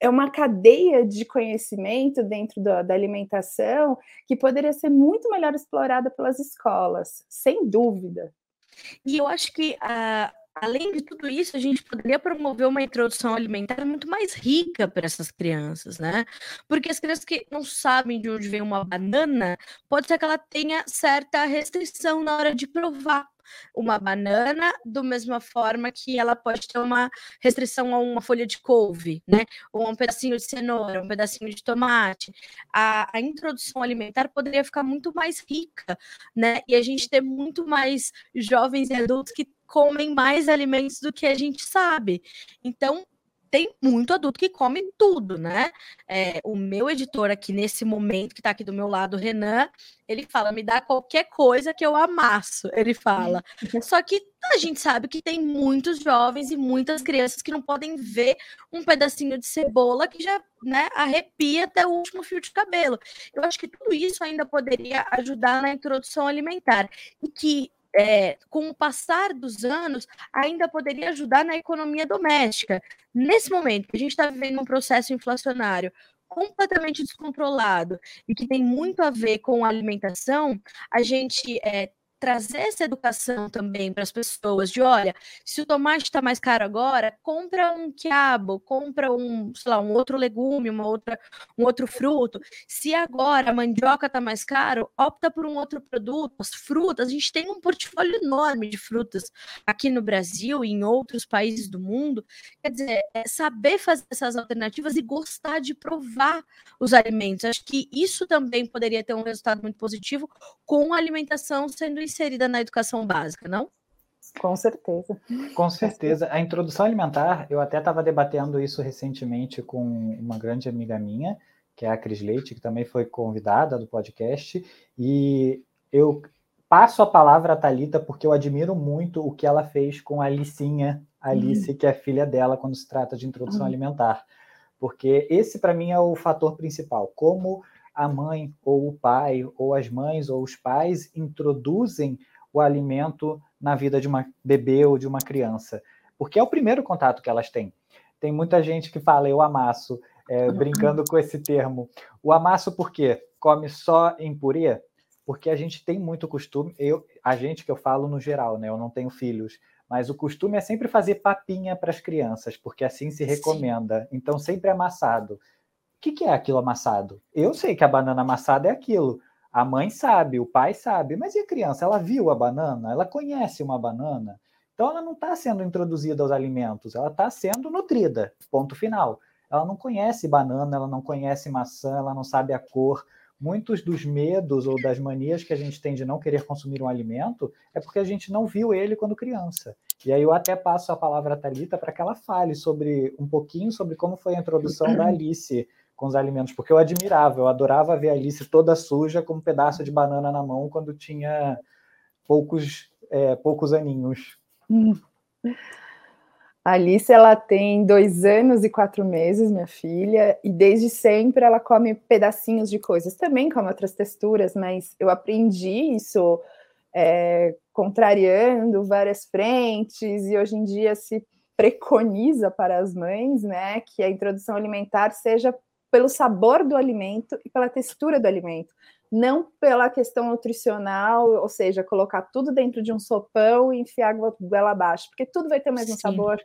é uma cadeia de conhecimento dentro da, da, alimentação que poderia ser muito melhor explorada pelas escolas, sem dúvida. E eu acho que uh, além de tudo isso, a gente poderia promover uma introdução alimentar muito mais rica para essas crianças, né? Porque as crianças que não sabem de onde vem uma banana, pode ser que ela tenha certa restrição na hora de provar uma banana, da mesma forma que ela pode ter uma restrição a uma folha de couve, né? Ou um pedacinho de cenoura, um pedacinho de tomate. A, a introdução alimentar poderia ficar muito mais rica, né? E a gente ter muito mais jovens e adultos que comem mais alimentos do que a gente sabe. Então, tem muito adulto que come tudo, né? É, o meu editor aqui nesse momento, que está aqui do meu lado, o Renan, ele fala: me dá qualquer coisa que eu amasso. Ele fala. Só que a gente sabe que tem muitos jovens e muitas crianças que não podem ver um pedacinho de cebola que já né, arrepia até o último fio de cabelo. Eu acho que tudo isso ainda poderia ajudar na introdução alimentar. E que é, com o passar dos anos, ainda poderia ajudar na economia doméstica. Nesse momento, que a gente está vivendo um processo inflacionário completamente descontrolado e que tem muito a ver com a alimentação, a gente é, trazer essa educação também para as pessoas de olha, se o tomate está mais caro agora, compra um quiabo, compra um, sei lá, um outro legume, uma outra, um outro fruto. Se agora a mandioca está mais caro, opta por um outro produto. As frutas, a gente tem um portfólio enorme de frutas aqui no Brasil e em outros países do mundo. Quer dizer, é saber fazer essas alternativas e gostar de provar os alimentos. Acho que isso também poderia ter um resultado muito positivo com a alimentação sendo inserida na educação básica, não? Com certeza. Com certeza. A introdução alimentar, eu até estava debatendo isso recentemente com uma grande amiga minha, que é a Cris Leite, que também foi convidada do podcast, e eu passo a palavra a Talita porque eu admiro muito o que ela fez com a Alicinha, Alice, uhum. que é filha dela, quando se trata de introdução uhum. alimentar. Porque esse, para mim, é o fator principal. Como a mãe ou o pai, ou as mães ou os pais introduzem o alimento na vida de uma bebê ou de uma criança, porque é o primeiro contato que elas têm. Tem muita gente que fala, eu amasso é, brincando com esse termo. O amasso por quê? Come só em purê? Porque a gente tem muito costume, eu, a gente que eu falo no geral, né? Eu não tenho filhos, mas o costume é sempre fazer papinha para as crianças, porque assim se recomenda. Sim. Então, sempre amassado. Que, que é aquilo amassado? Eu sei que a banana amassada é aquilo. A mãe sabe, o pai sabe, mas e a criança? Ela viu a banana? Ela conhece uma banana? Então, ela não está sendo introduzida aos alimentos, ela está sendo nutrida, ponto final. Ela não conhece banana, ela não conhece maçã, ela não sabe a cor. Muitos dos medos ou das manias que a gente tem de não querer consumir um alimento é porque a gente não viu ele quando criança. E aí eu até passo a palavra à Thalita para que ela fale sobre um pouquinho sobre como foi a introdução da Alice com os alimentos, porque eu admirava, eu adorava ver a Alice toda suja com um pedaço de banana na mão quando tinha poucos, é, poucos aninhos. A Alice ela tem dois anos e quatro meses, minha filha, e desde sempre ela come pedacinhos de coisas. Também come outras texturas, mas eu aprendi isso é, contrariando várias frentes, e hoje em dia se preconiza para as mães, né, que a introdução alimentar seja pelo sabor do alimento e pela textura do alimento, não pela questão nutricional, ou seja, colocar tudo dentro de um sopão e enfiar água goela abaixo, porque tudo vai ter o mesmo Sim. sabor.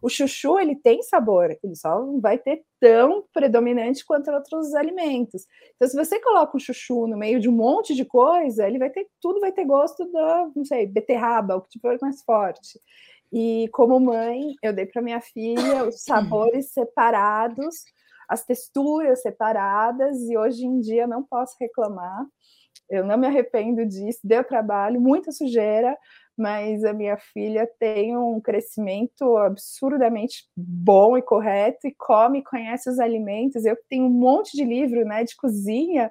O chuchu, ele tem sabor, ele só não vai ter tão predominante quanto outros alimentos. Então, se você coloca um chuchu no meio de um monte de coisa, ele vai ter, tudo vai ter gosto da, não sei, beterraba, o que for mais forte. E como mãe, eu dei para minha filha os sabores separados as texturas separadas, e hoje em dia não posso reclamar. Eu não me arrependo disso, deu trabalho, muita sujeira, mas a minha filha tem um crescimento absurdamente bom e correto e come, conhece os alimentos. Eu tenho um monte de livro, né, de cozinha.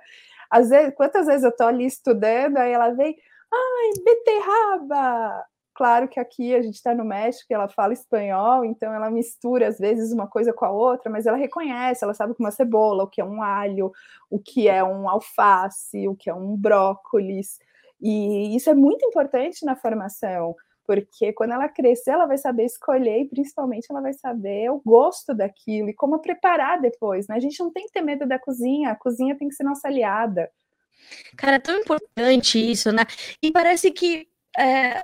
Às vezes, quantas vezes eu estou ali estudando, aí ela vem, ai, beterraba, Claro que aqui a gente está no México, ela fala espanhol, então ela mistura às vezes uma coisa com a outra, mas ela reconhece, ela sabe o que é uma cebola, o que é um alho, o que é um alface, o que é um brócolis. E isso é muito importante na formação, porque quando ela crescer, ela vai saber escolher e principalmente ela vai saber o gosto daquilo e como preparar depois, né? A gente não tem que ter medo da cozinha, a cozinha tem que ser nossa aliada. Cara, é tão importante isso, né? E parece que é,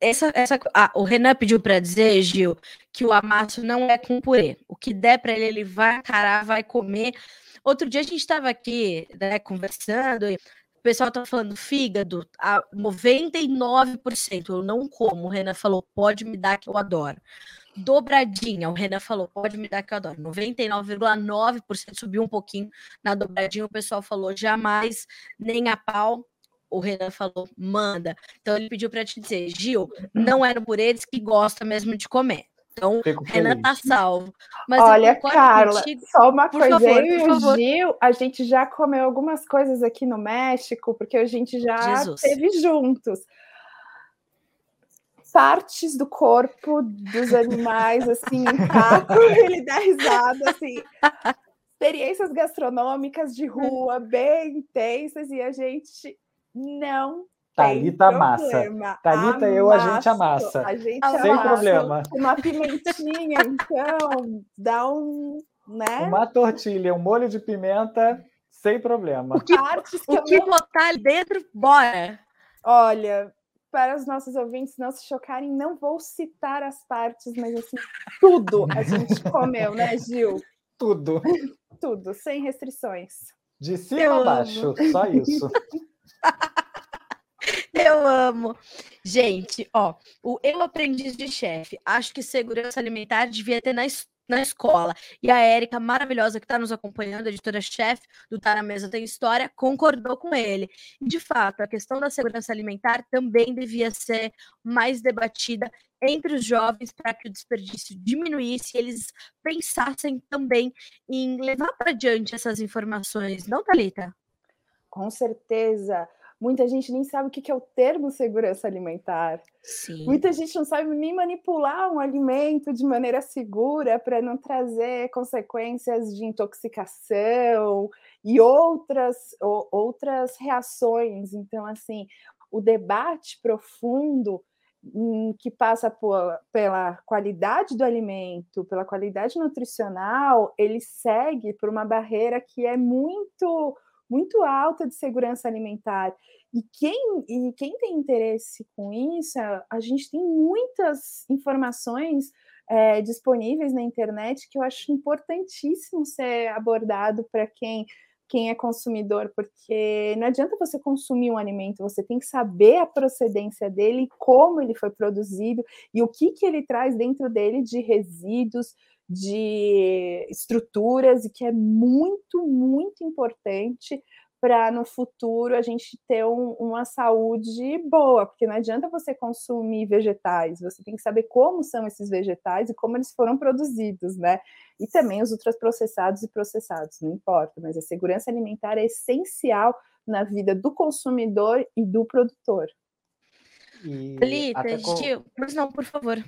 essa, essa, ah, o Renan pediu para dizer, Gil, que o amasso não é com purê. O que der para ele, ele vai encarar, vai comer. Outro dia a gente estava aqui né, conversando e o pessoal tá falando fígado, a 99% eu não como. O Renan falou, pode me dar que eu adoro. Dobradinha, o Renan falou, pode me dar que eu adoro. 99,9% subiu um pouquinho na dobradinha. O pessoal falou, jamais, nem a pau o Renan falou, manda. Então ele pediu para te dizer, Gil, não era por eles que gosta mesmo de comer. Então, Fico Renan tá salvo. Mas Olha, Carla, contigo. só uma por coisa, favor, eu e o Gil, a gente já comeu algumas coisas aqui no México, porque a gente já Jesus. teve juntos. Partes do corpo dos animais, assim, taco, ele dá risada, assim. Experiências gastronômicas de rua bem intensas, e a gente não Thalita massa. Thalita, eu, a gente amassa. A gente Sem amassa. problema. Uma pimentinha, então, dá um. Né? Uma tortilha, um molho de pimenta, sem problema. O que, o que botar ali dentro, bora. Olha, para os nossos ouvintes não se chocarem, não vou citar as partes, mas assim, tudo a gente comeu, né, Gil? Tudo. tudo, sem restrições. De cima a baixo, só isso. Eu amo. Gente, ó, o Eu Aprendiz de Chefe. Acho que segurança alimentar devia ter na, na escola. E a Érica, maravilhosa, que está nos acompanhando, editora-chefe do Tá na Mesa Tem História, concordou com ele. E, de fato, a questão da segurança alimentar também devia ser mais debatida entre os jovens para que o desperdício diminuísse e eles pensassem também em levar para diante essas informações. Não, Thalita? Com certeza. Muita gente nem sabe o que é o termo segurança alimentar. Sim. Muita gente não sabe nem manipular um alimento de maneira segura para não trazer consequências de intoxicação e outras, outras reações. Então, assim, o debate profundo hum, que passa por, pela qualidade do alimento, pela qualidade nutricional, ele segue por uma barreira que é muito muito alta de segurança alimentar. E quem, e quem tem interesse com isso, a gente tem muitas informações é, disponíveis na internet que eu acho importantíssimo ser abordado para quem quem é consumidor, porque não adianta você consumir um alimento, você tem que saber a procedência dele, como ele foi produzido e o que, que ele traz dentro dele de resíduos, de estruturas, e que é muito, muito importante para no futuro a gente ter um, uma saúde boa, porque não adianta você consumir vegetais, você tem que saber como são esses vegetais e como eles foram produzidos, né? E também os ultraprocessados e processados, não importa, mas a segurança alimentar é essencial na vida do consumidor e do produtor. E Lita, com... Gil, mas não, por favor.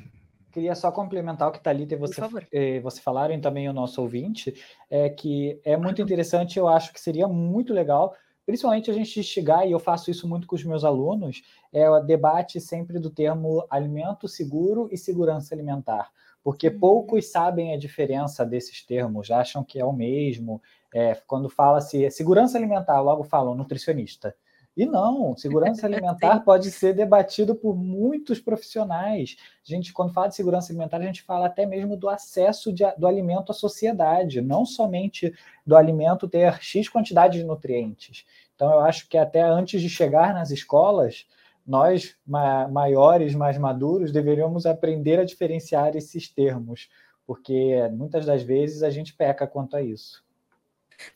Queria só complementar o que Thalita e você, eh, você falaram e também o nosso ouvinte, é que é muito interessante, eu acho que seria muito legal, principalmente a gente chegar, e eu faço isso muito com os meus alunos, é o debate sempre do termo alimento seguro e segurança alimentar, porque uhum. poucos sabem a diferença desses termos, acham que é o mesmo, é, quando fala-se segurança alimentar, logo falam nutricionista. E não, segurança alimentar pode ser debatido por muitos profissionais. A gente, quando fala de segurança alimentar, a gente fala até mesmo do acesso de, do alimento à sociedade, não somente do alimento ter X quantidade de nutrientes. Então, eu acho que até antes de chegar nas escolas, nós, ma maiores, mais maduros, deveríamos aprender a diferenciar esses termos, porque muitas das vezes a gente peca quanto a isso.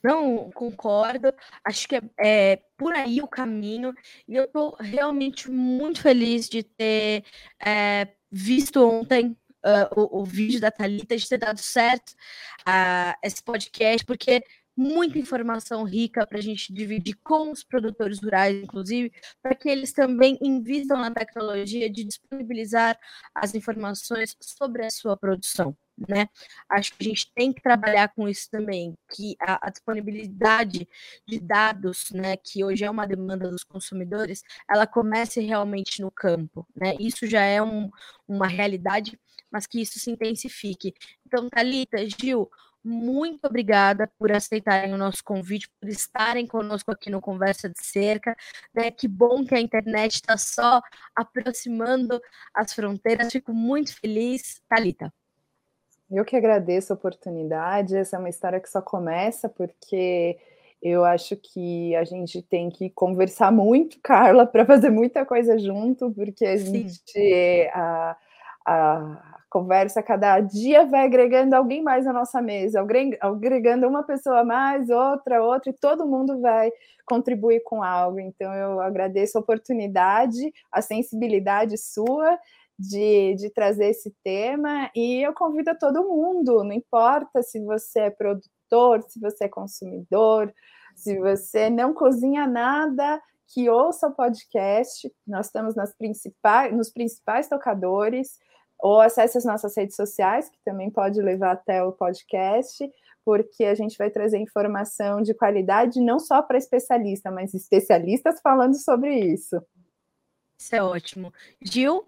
Não, concordo. Acho que é, é por aí o caminho. E eu estou realmente muito feliz de ter é, visto ontem uh, o, o, vídeo da Thalita, de ter dado certo uh, esse podcast, porque muita informação rica para a gente dividir com os produtores rurais, inclusive, para que eles também invistam na tecnologia de disponibilizar as informações sobre a sua produção né? Acho que a gente tem que trabalhar com isso também, que a, a, disponibilidade de dados, né, que hoje é uma demanda dos consumidores, ela comece realmente no campo, né? Isso já é um, uma realidade, mas que isso se intensifique. Então, Talita, Gil, muito obrigada por aceitarem o nosso convite, por estarem conosco aqui no Conversa de Cerca. Né? Que bom que a internet está só aproximando as fronteiras. Fico muito feliz. Talita. Eu que agradeço a oportunidade. Essa é uma história que só começa porque eu acho que a gente tem que conversar muito, Carla, para fazer muita coisa junto, porque a gente a, a conversa cada dia vai agregando alguém mais na nossa mesa, agregando uma pessoa a mais, outra, outra, e todo mundo vai contribuir com algo. Então eu agradeço a oportunidade, a sensibilidade sua de, de trazer esse tema e eu convido a todo mundo, não importa se você é produtor, se você é consumidor, se você não cozinha nada, que ouça o podcast. Nós estamos nas principais, nos principais tocadores, ou acesse as nossas redes sociais, que também pode levar até o podcast, porque a gente vai trazer informação de qualidade não só para especialista, mas especialistas falando sobre isso. Isso é ótimo. Gil?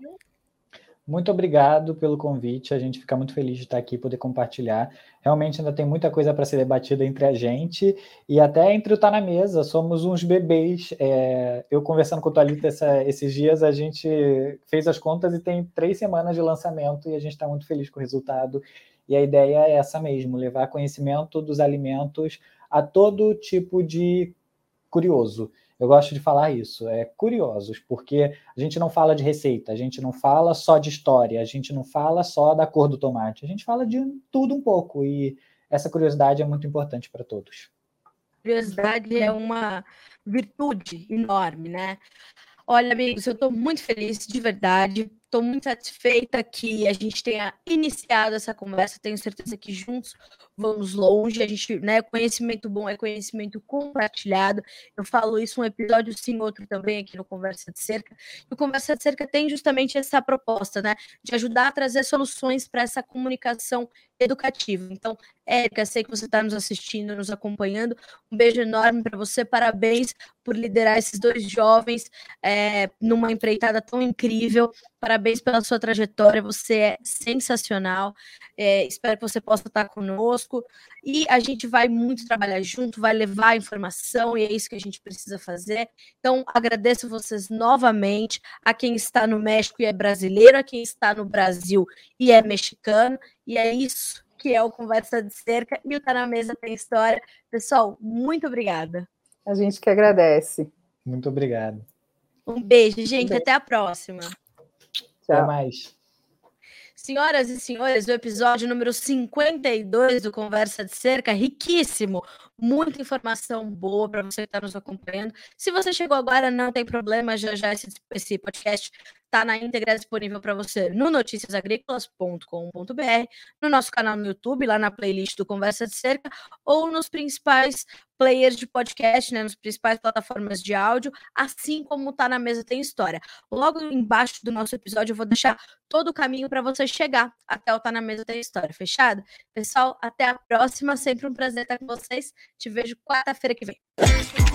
Muito obrigado pelo convite. A gente fica muito feliz de estar aqui poder compartilhar. Realmente ainda tem muita coisa para ser debatida entre a gente e até entre o Tá na Mesa. Somos uns bebês. É, eu conversando com o Thalita essa, esses dias, a gente fez as contas e tem três semanas de lançamento e a gente está muito feliz com o resultado. E a ideia é essa mesmo: levar conhecimento dos alimentos a todo tipo de curioso. Eu gosto de falar isso, é curiosos, porque a gente não fala de receita, a gente não fala só de história, a gente não fala só da cor do tomate, a gente fala de tudo um pouco e essa curiosidade é muito importante para todos. Curiosidade é uma virtude enorme, né? Olha, amigos, eu estou muito feliz de verdade Estou muito satisfeita que a gente tenha iniciado essa conversa. Tenho certeza que juntos vamos longe. A gente, né, conhecimento bom é conhecimento compartilhado. Eu falo isso um episódio sim, outro também aqui no Conversa de Cerca. E o Conversa de Cerca tem justamente essa proposta, né, de ajudar a trazer soluções para essa comunicação educativa. Então, Érica, sei que você está nos assistindo, nos acompanhando. Um beijo enorme para você. Parabéns por liderar esses dois jovens é, numa empreitada tão incrível parabéns pela sua trajetória, você é sensacional. É, espero que você possa estar conosco. E a gente vai muito trabalhar junto, vai levar informação, e é isso que a gente precisa fazer. Então, agradeço vocês novamente, a quem está no México e é brasileiro, a quem está no Brasil e é mexicano. E é isso que é o Conversa de Cerca e o Tá na Mesa tem História. Pessoal, muito obrigada. A gente que agradece. Muito obrigado. Um beijo, gente. Um beijo. Até a próxima. Tchau. Até mais. Senhoras e senhores, o episódio número 52 do Conversa de Cerca, riquíssimo, muita informação boa para você que está nos acompanhando. Se você chegou agora, não tem problema, já já esse, esse podcast está na íntegra disponível para você no noticiasagricolas.com.br, no nosso canal no YouTube, lá na playlist do Conversa de Cerca, ou nos principais players de podcast, né, nas principais plataformas de áudio, assim como tá na mesa tem história. Logo embaixo do nosso episódio eu vou deixar todo o caminho para você chegar até o tá na mesa tem história, fechado? Pessoal, até a próxima, sempre um prazer estar com vocês. Te vejo quarta-feira que vem.